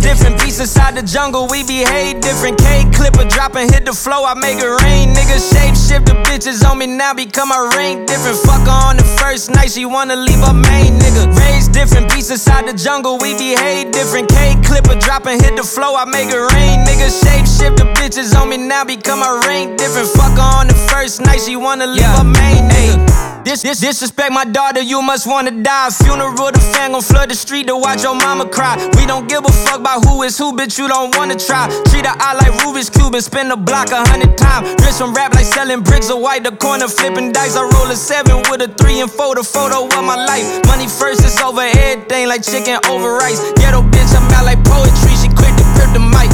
Different. Beats inside the jungle, we behave different. K clipper dropping, hit the flow, I make it rain. Niggas shape shift the bitches on me now, become a ring different. Fuck her on the first night, she wanna leave her main nigga. Raised different, beats inside the jungle, we behave different. K clipper dropping, hit the flow, I make it rain. Niggas shape shift the bitches on me now, become a ring different. Fuck her on the first night, she wanna leave yeah. her main nigga. This, this, disrespect my daughter, you must wanna die. Funeral, the fan gon' flood the street to watch your mama cry. We don't give a fuck about who is who, bitch, you don't wanna try. Treat her eye like Rubik's Cube and spin the block a hundred times. Rich from rap like selling bricks of white, the corner flipping dice. I roll a seven with a three and four, the photo of my life. Money first, it's over everything like chicken over rice. Ghetto bitch, I'm out like poetry, she quick to grip the mic.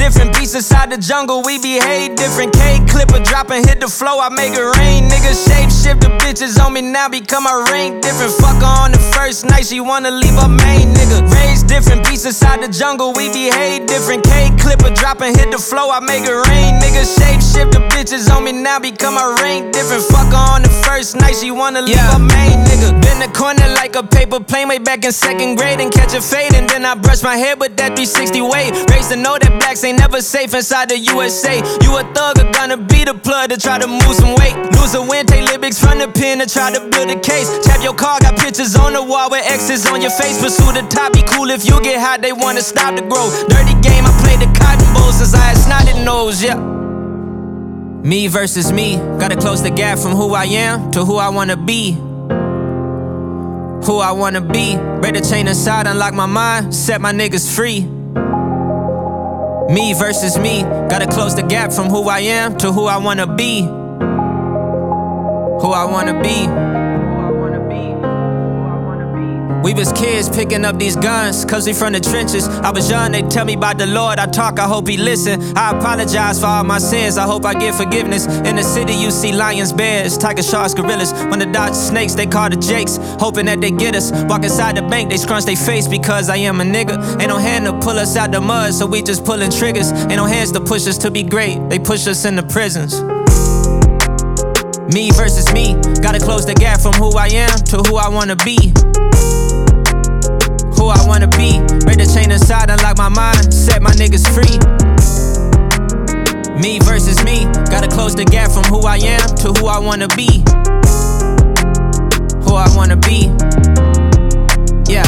Different, beats inside the jungle, we behave different. K clipper dropping, hit the flow, I make it rain. Niggas shape shift the bitches on me now become a ring different. Fuck her on the first night, she wanna leave her main nigga. Raised different, beats inside the jungle, we behave different. K clipper dropping, hit the flow, I make it rain. Niggas shape shift the bitches on me now become a ring different. Fuck her on the first night, she wanna leave yeah. her main nigga. Been the corner like a paper plane way back in second grade and catch a fade. And then I brush my hair with that 360 wave. Raised to know that blacks ain't never safe inside the USA. You a thug or gonna be the plug to try to move some weight. Lose a win, take lyrics from the pen to try to build a case. Tap your car, got pictures on the wall with X's on your face. Pursue the top, be cool if you get hot, they wanna stop the growth. Dirty game, I play the cotton bowl since I had snotted nose, yeah. Me versus me, gotta close the gap from who I am to who I wanna be. Who I wanna be, break the chain inside, unlock my mind, set my niggas free. Me versus me, gotta close the gap from who I am to who I wanna be who I wanna be. We was kids picking up these guns, cause we from the trenches. I was young, they tell me about the Lord. I talk, I hope he listen. I apologize for all my sins, I hope I get forgiveness. In the city, you see lions, bears, tiger sharks, gorillas. When the dodge snakes, they call the jakes, hoping that they get us. Walk inside the bank, they scrunch their face because I am a nigga. Ain't no hand to pull us out the mud, so we just pulling triggers. Ain't no hands to push us to be great, they push us into prisons. Me versus me, gotta close the gap from who I am to who I wanna be. Who I wanna be, break the chain inside, unlock my mind, set my niggas free. Me versus me, gotta close the gap from who I am to who I wanna be. Who I wanna be. Yeah.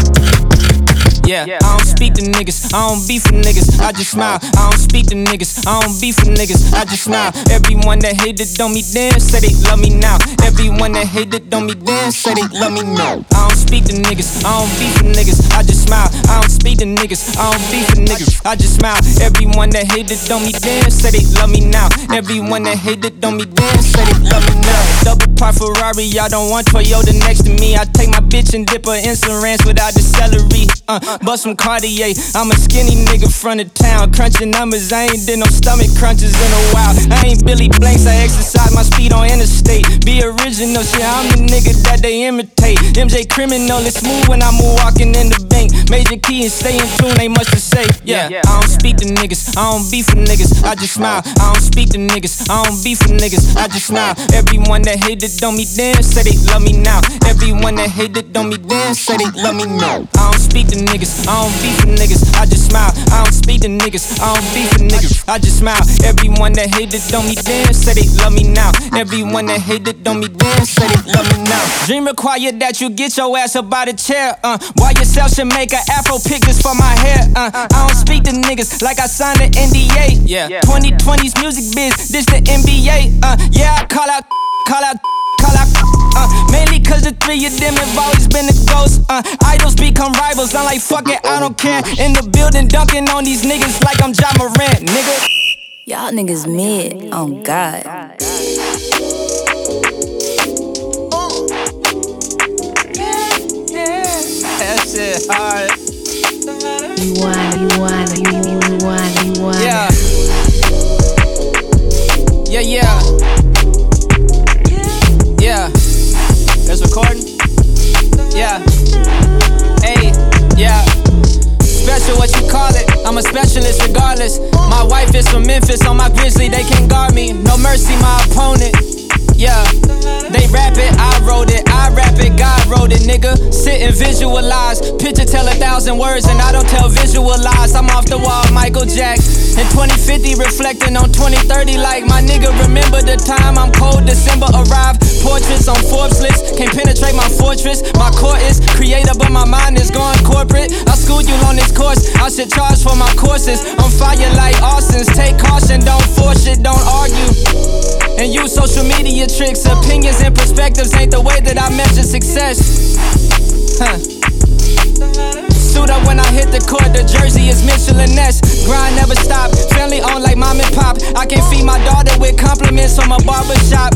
Yeah, I don't speak to niggas, I don't beef with niggas, I just smile. I don't speak to niggas, I don't beef with niggas, I just smile. Everyone that hated on me then say they love me now. Everyone that hated on me then say they love me now. I speak to niggas, I don't beef with niggas, I just smile. I don't speak to niggas, I don't beef with niggas, I just smile. Everyone that hated on me then say they love me now. Everyone that hated on me then say they love me now. Double part Ferrari, I don't want Toyota next to me. I take my bitch and dip her in some ranch without the celery. Uh, bust some Cartier. I'm a skinny nigga from the town. Crunching numbers, I ain't did no stomach crunches in a while. I ain't Billy Blanks, I exercise my speed on interstate. Be original, shit, I'm the nigga that they imitate. MJ criminal, it's smooth when I'm walking in the bank. Major key and stay in tune, ain't much to say. Yeah, I don't speak to niggas, I don't beef with niggas, I just smile. I don't speak to niggas, I don't beef with niggas, I just smile. Everyone that hated on me say they love me now. Everyone that hated on me then say they love me now. I don't speak to niggas, I don't beef with niggas, I just smile. I don't speak to niggas, I don't beef with niggas, I just smile. Everyone that hated on me then say they love me now. Everyone that hated on me then say they love me now. Dream required that you get your ass up out the chair, uh. Why yourself should make an afro pick this for my hair, uh. I don't speak to niggas like I signed an NDA, yeah. 2020's music biz, this the NBA, uh. Yeah, I call out, call out call out, uh, mainly cause the three of them have always been the ghosts. Uh, idols become rivals, I'm like, fuck it, I don't care. In the building, dunking on these niggas like I'm Ja Morant, nigga. Y'all niggas mid, oh God. That shit hard. You want, you want, you, you want, you want. Yeah. Yeah, recording? Yeah. Hey, yeah. Special, what you call it? I'm a specialist regardless. My wife is from Memphis, on my grizzly, they can't guard me. No mercy, my opponent. Yeah. They rap it, I wrote it. God nigga. Sit and visualize, picture tell a thousand words, and I don't tell visualize. I'm off the wall, Michael Jack. In 2050, reflecting on 2030, like my nigga. Remember the time I'm cold, December arrived. Portraits on Forbes list, can't penetrate my fortress. My core is creative, but my mind is going corporate. I schooled you on this course, I should charge for my courses. On fire like Austin's, take caution, don't force it, don't argue. And use social media tricks, opinions and perspectives ain't the way that I measure success. Suit up when I hit the court, the jersey is Mitchell & Ness. Grind never stop, family on like mom and pop. I can feed my daughter with compliments from a barber shop.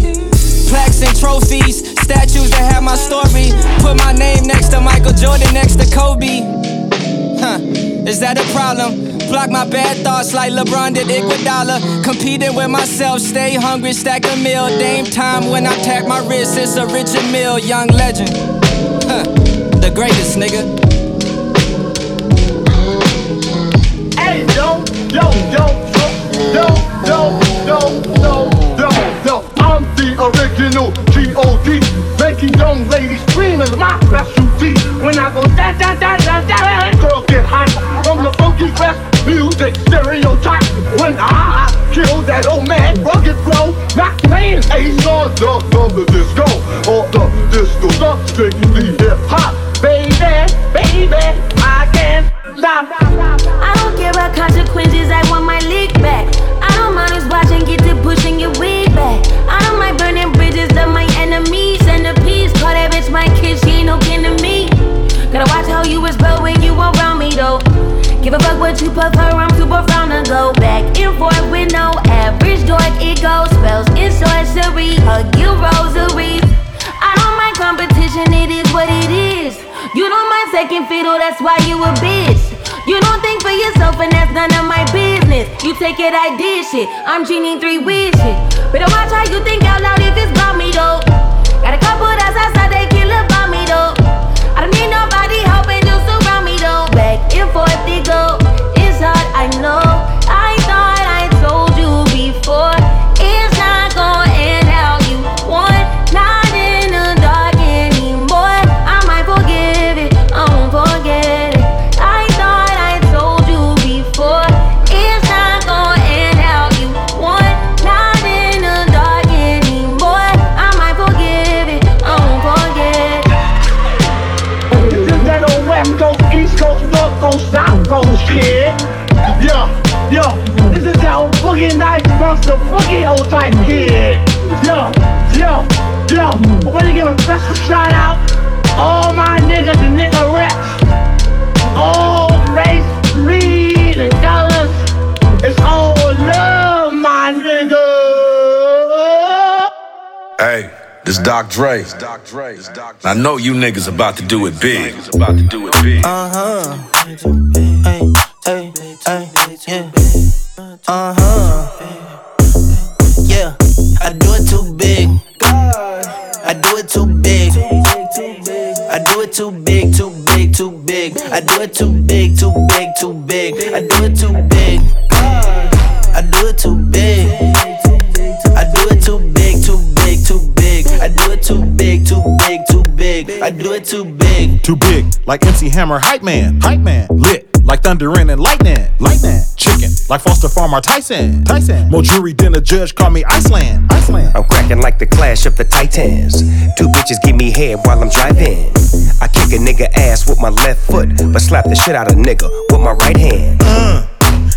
Plaques and trophies, statues that have my story. Put my name next to Michael Jordan, next to Kobe. Huh, is that a problem? Block my bad thoughts like LeBron did Iguodala. Competing with myself, stay hungry, stack a meal. Dame time when I tap my wrist, it's a Richard Mille, young legend. The greatest nigga. Hey, yo, yo, yo, yo, yo, yo, yo, yo, yo, I'm the original G.O.D. Making young ladies scream is my specialty. When I go da da da da da, girls get hot from the funky fresh music stereotype. When I kill that old man, rugged flow, not playing Ace on the from the disco or the disco, the Take it, I did shit. I'm genie three wishes. Better watch how you think out loud if it's about me though. West Coast, East Coast, North Coast, South Coast shit. Yeah, yeah. This is old boogie nights monster boogie old type kid. Yeah, yeah, yeah. I want to give a special shout out. All my niggas and nigga reps. All race, creed, and colors. It's all love, my nigga. Hey, this Doc Dre. I know you niggas about to do it big. About to do it big. Uh huh. Hey, hey, hey, yeah. Uh huh. Yeah, I do it too big. I do it too big. I do it too big, too big, too big. I do it too big, too big, too big. I do it too big. Do it too big. Too big, like MC Hammer, hype man, hype man. Lit, like thundering and lightning, lightning. Chicken, like Foster Farmer Tyson, Tyson. More jury than a judge, call me Iceland, Iceland. I'm cracking like the clash of the titans. Two bitches give me head while I'm driving. I kick a nigga ass with my left foot, but slap the shit out a nigga with my right hand. Uh,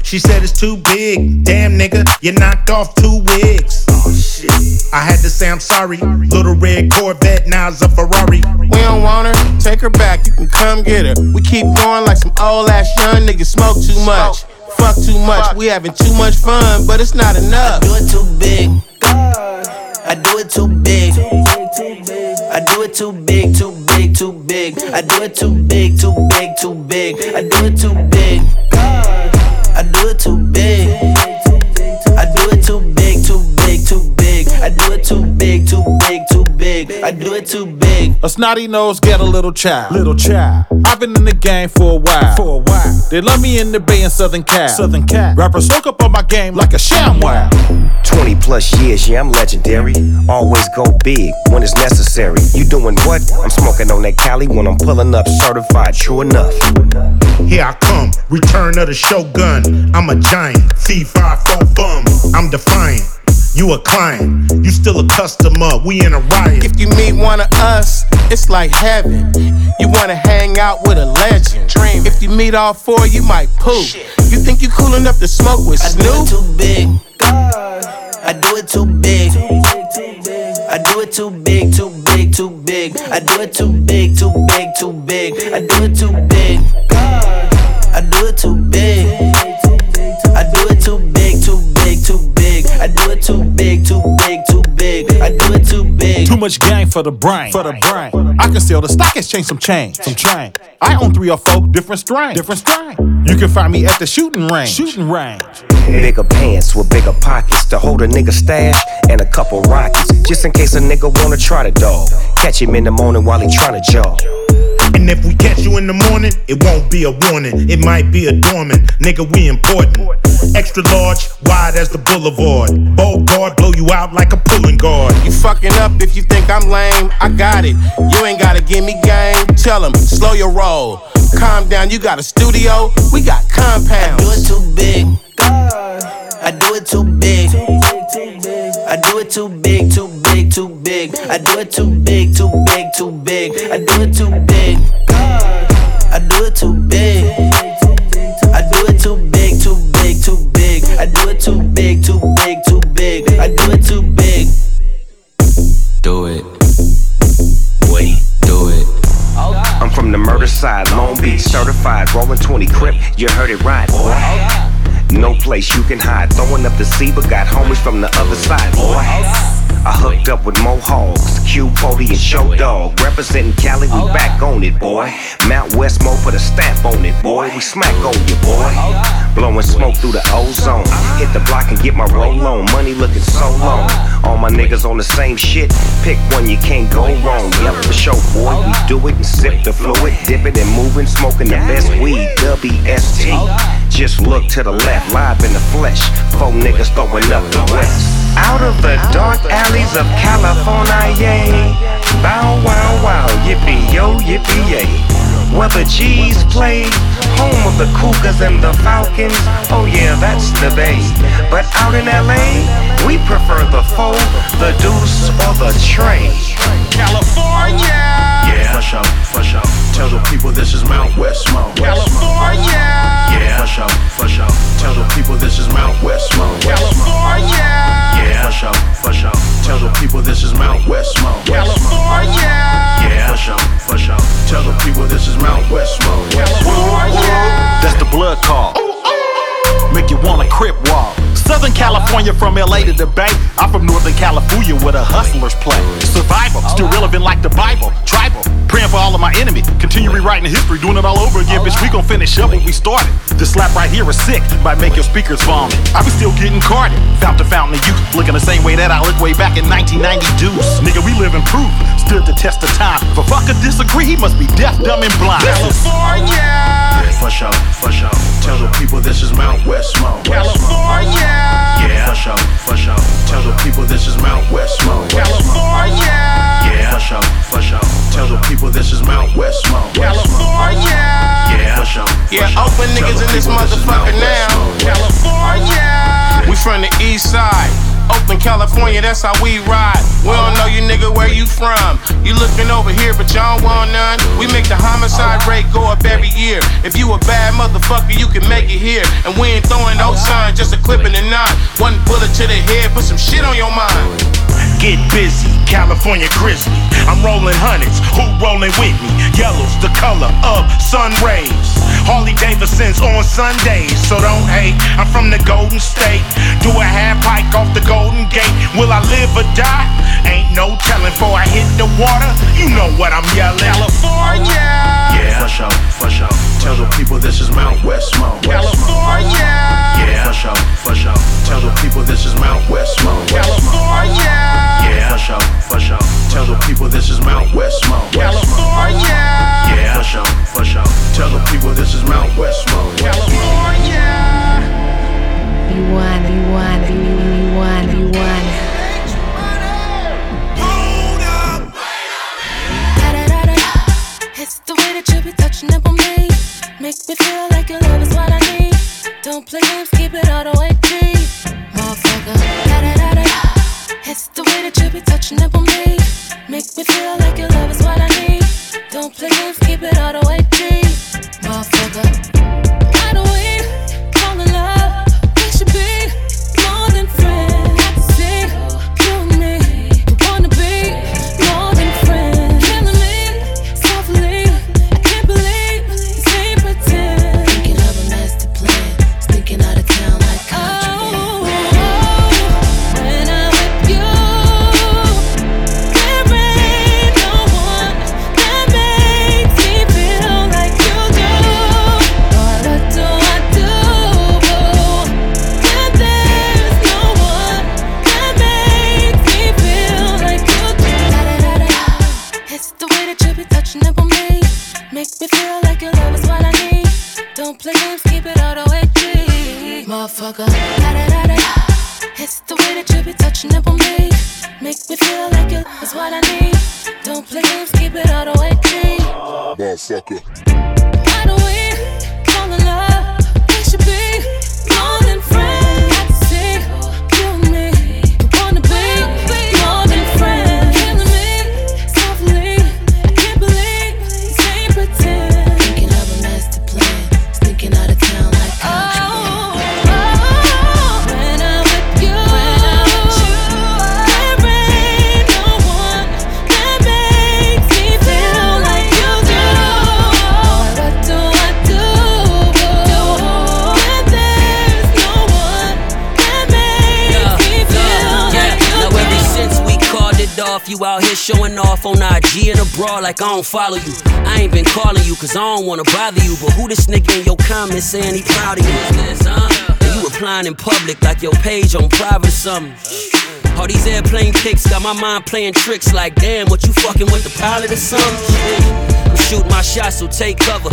she said it's too big. Damn nigga, you knocked off two wigs. Oh shit. I had to say I'm sorry. Little red Corvette, now's a Ferrari. We don't want her, take her back, you can come get her. We keep going like some old ass young niggas smoke too much. Fuck too much, we having too much fun, but it's not enough. I do it too big. I do it too big. I do it too big, too big, too big. I do it too big, too big, too big. I do it too big. I do it too big. I do it too big, too big, too big. I do it too big, too big, too big. I do it too big. A snotty nose get a little child, little child. I've been in the game for a while. For a while. They love me in the Bay and Southern Cal. Southern Cal. Rappers soak up on my game like a sham wow. 20 plus years, yeah, I'm legendary. Always go big when it's necessary. You doing what? I'm smoking on that Cali when I'm pulling up certified, true enough. Here I come, return of the shogun. I'm a giant, C5 bum. I'm defiant. You a client, you still a customer. We in a riot. If you meet one of us, it's like heaven. You wanna hang out with a legend. Dream. If you meet all four, you might poop. You think you cool enough to smoke with I do Snoop? it too big. I do it too big. I do it too big, too big, too big. I do it too big, too big, too big. I do it too big. I do it too big. I do it too big, too big, too big. I do it too big, too big, too big. I do it too big. Too much gang for the brain. For the brain. I can sell the stock exchange some change. Some change. I own three or four different strains. Different strain. You can find me at the shooting range. Shooting range. Bigger pants with bigger pockets to hold a nigga stash and a couple rockets. Just in case a nigga wanna try the dog. Catch him in the morning while he tryna jog. And if we catch you in the morning, it won't be a warning. It might be a dormant. Nigga, we important. Extra large, wide as the boulevard. Bold guard, blow you out like a pulling guard. You fucking up if you think I'm lame. I got it. You ain't gotta give me game. Tell 'em, slow your roll. Calm down, you got a studio. We got I do it too big. I do it too big. I do it too big, too big. I do it too big, too big, too big. I do it too big. I do it too big. I do it too big, too big, too big. I do it too big, too big, too big. I do it too big. Do it, Wait. do it. I'm from the murder side, Long Beach, certified, rolling 20 crip. You heard it right, boy. No place you can hide. Throwing up the sea, but got homies from the other side, boy. I hooked up with Mo Hogs, Q, Pody, and Show Dog. Representing Cali, we back on it, boy. Mount Westmore put a stamp on it, boy. We smack on you, boy. Blowing smoke through the ozone. Hit the block and get my roll on. Money looking so long. All my niggas on the same shit. Pick one, you can't go wrong. Yep, for sure, boy. We do it and sip the fluid, dip it and moving, smoking the best weed. WST. Just look to the left, live in the flesh. Four niggas throwing up the west. Out of the dark alleys of California, yay. Bow wow wow, yippee yo, yippee yay. Where the G's play, home of the Cougars and the Falcons. Oh yeah, that's the Bay. But out in LA, we prefer the four, the deuce, or the train. California! Yeah, for sure, for sure. Tell the people this is Mount Westmore. California! Yeah, for sure, for sure. Tell the people this is Mount Westmore. California! Yeah, for sure, for sure. Tell the people this is Mount Westmore. California! Yeah, for sure, for sure. Tell the people this is Mount Westmore. California! That's the blood call. Make you wanna crip walk. Southern California from LA to the Bay. I'm from Northern California where the hustlers play. Survival, still oh, relevant like the Bible. Tribal, praying for all of my enemy. Continue rewriting history, doing it all over again. Oh, Bitch, we gon' finish up what we started. This slap right here is sick, might make your speakers vomit. I be still getting carded. Fountain fountain of youth, looking the same way that I looked way back in 1990 deuce. Nigga, we live in proof, stood the test of time. If a fucker disagree, he must be deaf, dumb, and blind. California! Yeah, for sure, for sure. Tell the people this is Mount Westmore. California! Yeah, for sure, for sure. Tell the people this is Mount Westmore. California! Yeah, for sure, for sure. Tell the people this is Mount Westmore. California! Yeah, for sure. Yeah, open Tell niggas the in this people is motherfucker Mount now. Westmore. California! We from the east side. Oakland, California, that's how we ride. We don't know you nigga where you from. You looking over here, but y'all want none. We make the homicide rate go up every year. If you a bad motherfucker, you can make it here. And we ain't throwing no signs, just a clip in the knot. One bullet to the head, put some shit on your mind. Get busy, California grizzly. I'm rolling hundreds, who rolling with me? Yellow's the color of sun rays. Harley Davidson's on Sundays, so don't hate. I'm from the Golden State. Do a half hike off the Golden Gate. Will I live or die? Ain't no telling. Before I hit the water, you know what I'm yelling. California! Yeah, for sure, for sure. Tell the people this is Mount Westmore. California! Yeah, for sure, for sure. Tell the people this is Mount Westmore. people this is Mount West Mount California. West, Mount Yeah, for sure, for sure. Tell the people this is Mount West Make me feel like your love is what I need. Don't play games, motherfucker. It's the way that you be touching up on me. Make me feel like you is what I need. Don't play games, keep it all the way clean. Motherfucker. You out here showing off on IG and abroad like I don't follow you. I ain't been calling you cause I don't wanna bother you. But who this nigga in your comments saying he proud of you? And you replying in public like your page on private or something. All these airplane pics got my mind playing tricks like, damn, what you fucking with the pilot or something? I'm shooting my shots, so take cover.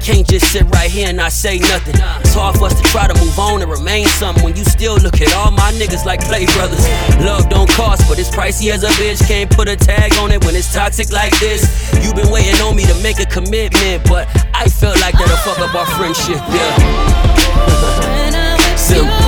Can't just sit right here and not say nothing. It's hard for us to try to move on and remain something when you still look at all my niggas like play brothers. Love don't cost, but it's pricey as a bitch. Can't put a tag on it when it's toxic like this. You've been waiting on me to make a commitment, but I felt like that'll fuck up our friendship, yeah. Simple.